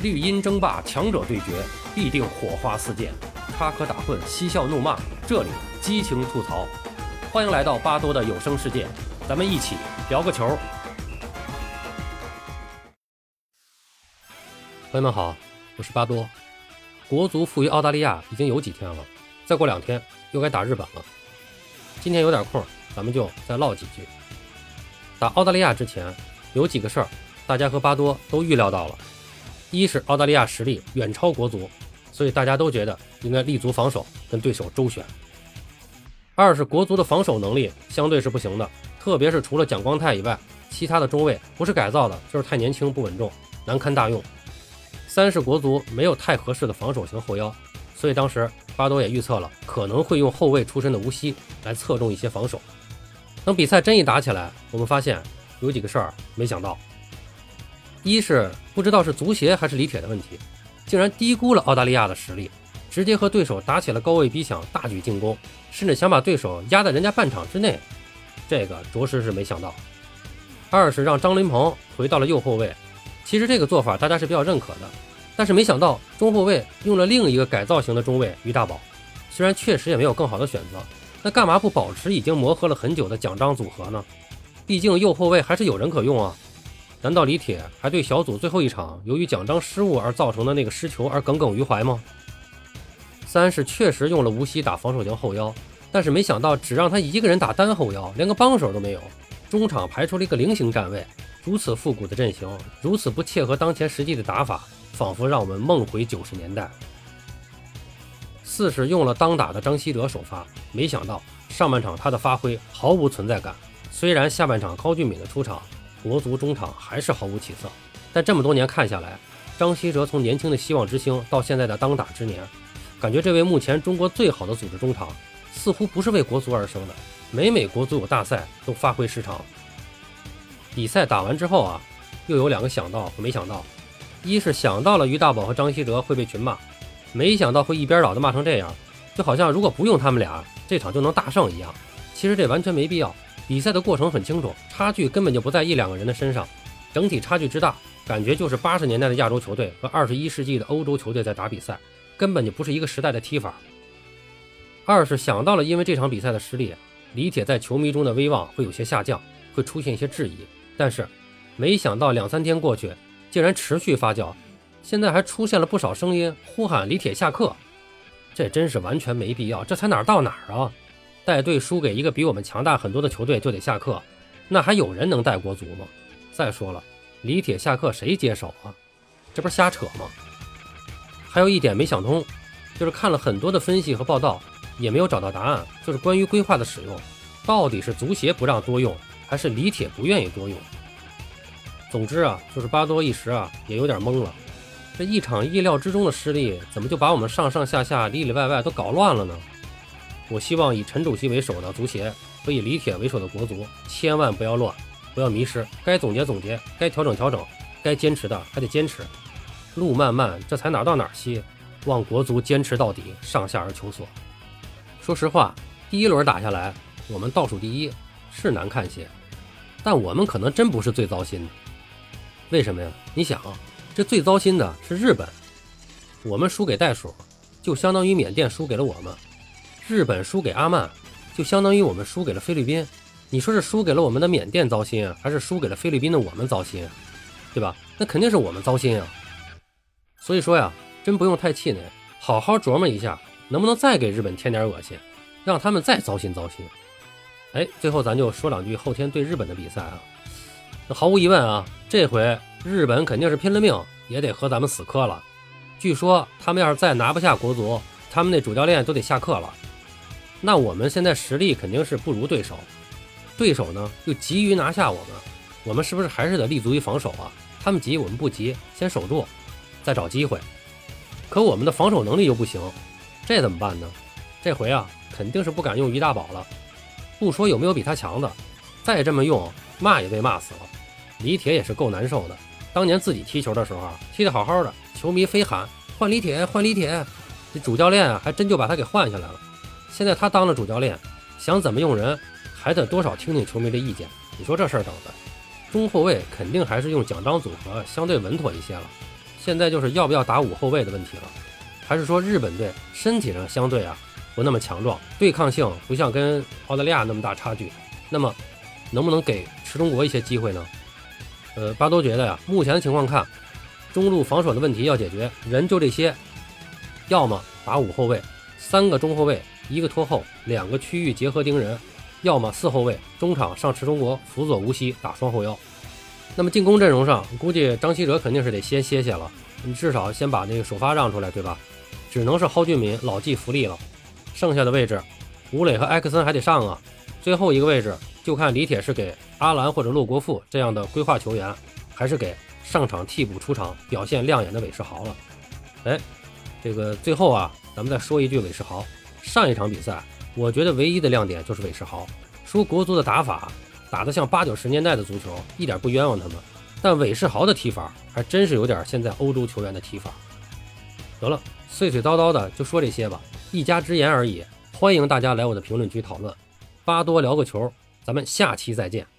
绿茵争霸，强者对决，必定火花四溅，插科打诨，嬉笑怒骂，这里激情吐槽。欢迎来到巴多的有声世界，咱们一起聊个球。朋友们好，我是巴多。国足负于澳大利亚已经有几天了，再过两天又该打日本了。今天有点空，咱们就再唠几句。打澳大利亚之前，有几个事儿，大家和巴多都预料到了。一是澳大利亚实力远超国足，所以大家都觉得应该立足防守，跟对手周旋。二是国足的防守能力相对是不行的，特别是除了蒋光太以外，其他的中卫不是改造的，就是太年轻不稳重，难堪大用。三是国足没有太合适的防守型后腰，所以当时巴多也预测了可能会用后卫出身的吴曦来侧重一些防守。等比赛真一打起来，我们发现有几个事儿没想到。一是不知道是足协还是李铁的问题，竟然低估了澳大利亚的实力，直接和对手打起了高位逼抢，大举进攻，甚至想把对手压在人家半场之内，这个着实是没想到。二是让张琳芃回到了右后卫，其实这个做法大家是比较认可的，但是没想到中后卫用了另一个改造型的中卫于大宝，虽然确实也没有更好的选择，那干嘛不保持已经磨合了很久的蒋张组合呢？毕竟右后卫还是有人可用啊。难道李铁还对小组最后一场由于奖章失误而造成的那个失球而耿耿于怀吗？三是确实用了吴曦打防守型后腰，但是没想到只让他一个人打单后腰，连个帮手都没有。中场排出了一个菱形站位，如此复古的阵型，如此不切合当前实际的打法，仿佛让我们梦回九十年代。四是用了当打的张稀哲首发，没想到上半场他的发挥毫无存在感，虽然下半场高俊敏的出场。国足中场还是毫无起色，但这么多年看下来，张稀哲从年轻的希望之星到现在的当打之年，感觉这位目前中国最好的组织中场，似乎不是为国足而生的。每每国足有大赛，都发挥失常。比赛打完之后啊，又有两个想到和没想到：一是想到了于大宝和张稀哲会被群骂，没想到会一边倒的骂成这样，就好像如果不用他们俩，这场就能大胜一样。其实这完全没必要。比赛的过程很清楚，差距根本就不在一两个人的身上，整体差距之大，感觉就是八十年代的亚洲球队和二十一世纪的欧洲球队在打比赛，根本就不是一个时代的踢法。二是想到了，因为这场比赛的失利，李铁在球迷中的威望会有些下降，会出现一些质疑。但是没想到两三天过去，竟然持续发酵，现在还出现了不少声音呼喊李铁下课，这真是完全没必要，这才哪儿到哪儿啊！带队输给一个比我们强大很多的球队就得下课，那还有人能带国足吗？再说了，李铁下课谁接手啊？这不是瞎扯吗？还有一点没想通，就是看了很多的分析和报道，也没有找到答案，就是关于规划的使用，到底是足协不让多用，还是李铁不愿意多用？总之啊，就是巴多一时啊也有点懵了，这一场意料之中的失利，怎么就把我们上上下下里里外外都搞乱了呢？我希望以陈主席为首的足协和以李铁为首的国足，千万不要乱，不要迷失。该总结总结，该调整调整，该坚持的还得坚持。路漫漫，这才哪到哪西？望国足坚持到底，上下而求索。说实话，第一轮打下来，我们倒数第一是难看些，但我们可能真不是最糟心的。为什么呀？你想，这最糟心的是日本，我们输给袋鼠，就相当于缅甸输给了我们。日本输给阿曼，就相当于我们输给了菲律宾。你说是输给了我们的缅甸糟心，还是输给了菲律宾的我们糟心？对吧？那肯定是我们糟心啊。所以说呀，真不用太气馁，好好琢磨一下，能不能再给日本添点恶心，让他们再糟心糟心。哎，最后咱就说两句后天对日本的比赛啊。那毫无疑问啊，这回日本肯定是拼了命也得和咱们死磕了。据说他们要是再拿不下国足，他们那主教练都得下课了。那我们现在实力肯定是不如对手，对手呢又急于拿下我们，我们是不是还是得立足于防守啊？他们急我们不急，先守住，再找机会。可我们的防守能力又不行，这怎么办呢？这回啊肯定是不敢用于大宝了，不说有没有比他强的，再这么用骂也被骂死了。李铁也是够难受的，当年自己踢球的时候啊踢得好好的，球迷非喊换李铁换李铁，这主教练啊还真就把他给换下来了。现在他当了主教练，想怎么用人，还得多少听听球迷的意见。你说这事儿整的，中后卫肯定还是用蒋张组合相对稳妥一些了。现在就是要不要打五后卫的问题了，还是说日本队身体上相对啊不那么强壮，对抗性不像跟澳大利亚那么大差距，那么能不能给池中国一些机会呢？呃，巴多觉得呀，目前的情况看，中路防守的问题要解决，人就这些，要么打五后卫，三个中后卫，一个拖后，两个区域结合盯人，要么四后卫，中场上池中国辅佐无锡打双后腰。那么进攻阵容上，估计张稀哲肯定是得先歇歇了，你至少先把那个首发让出来，对吧？只能是蒿俊闵老骥伏枥了。剩下的位置，吴磊和埃克森还得上啊。最后一个位置就看李铁是给阿兰或者陆国富这样的规划球员，还是给上场替补出场表现亮眼的韦世豪了。哎，这个最后啊，咱们再说一句韦世豪。上一场比赛，我觉得唯一的亮点就是韦世豪，说国足的打法。打得像八九十年代的足球，一点不冤枉他们。但韦世豪的踢法还真是有点现在欧洲球员的踢法。得了，碎碎叨叨的就说这些吧，一家之言而已。欢迎大家来我的评论区讨论。巴多聊个球，咱们下期再见。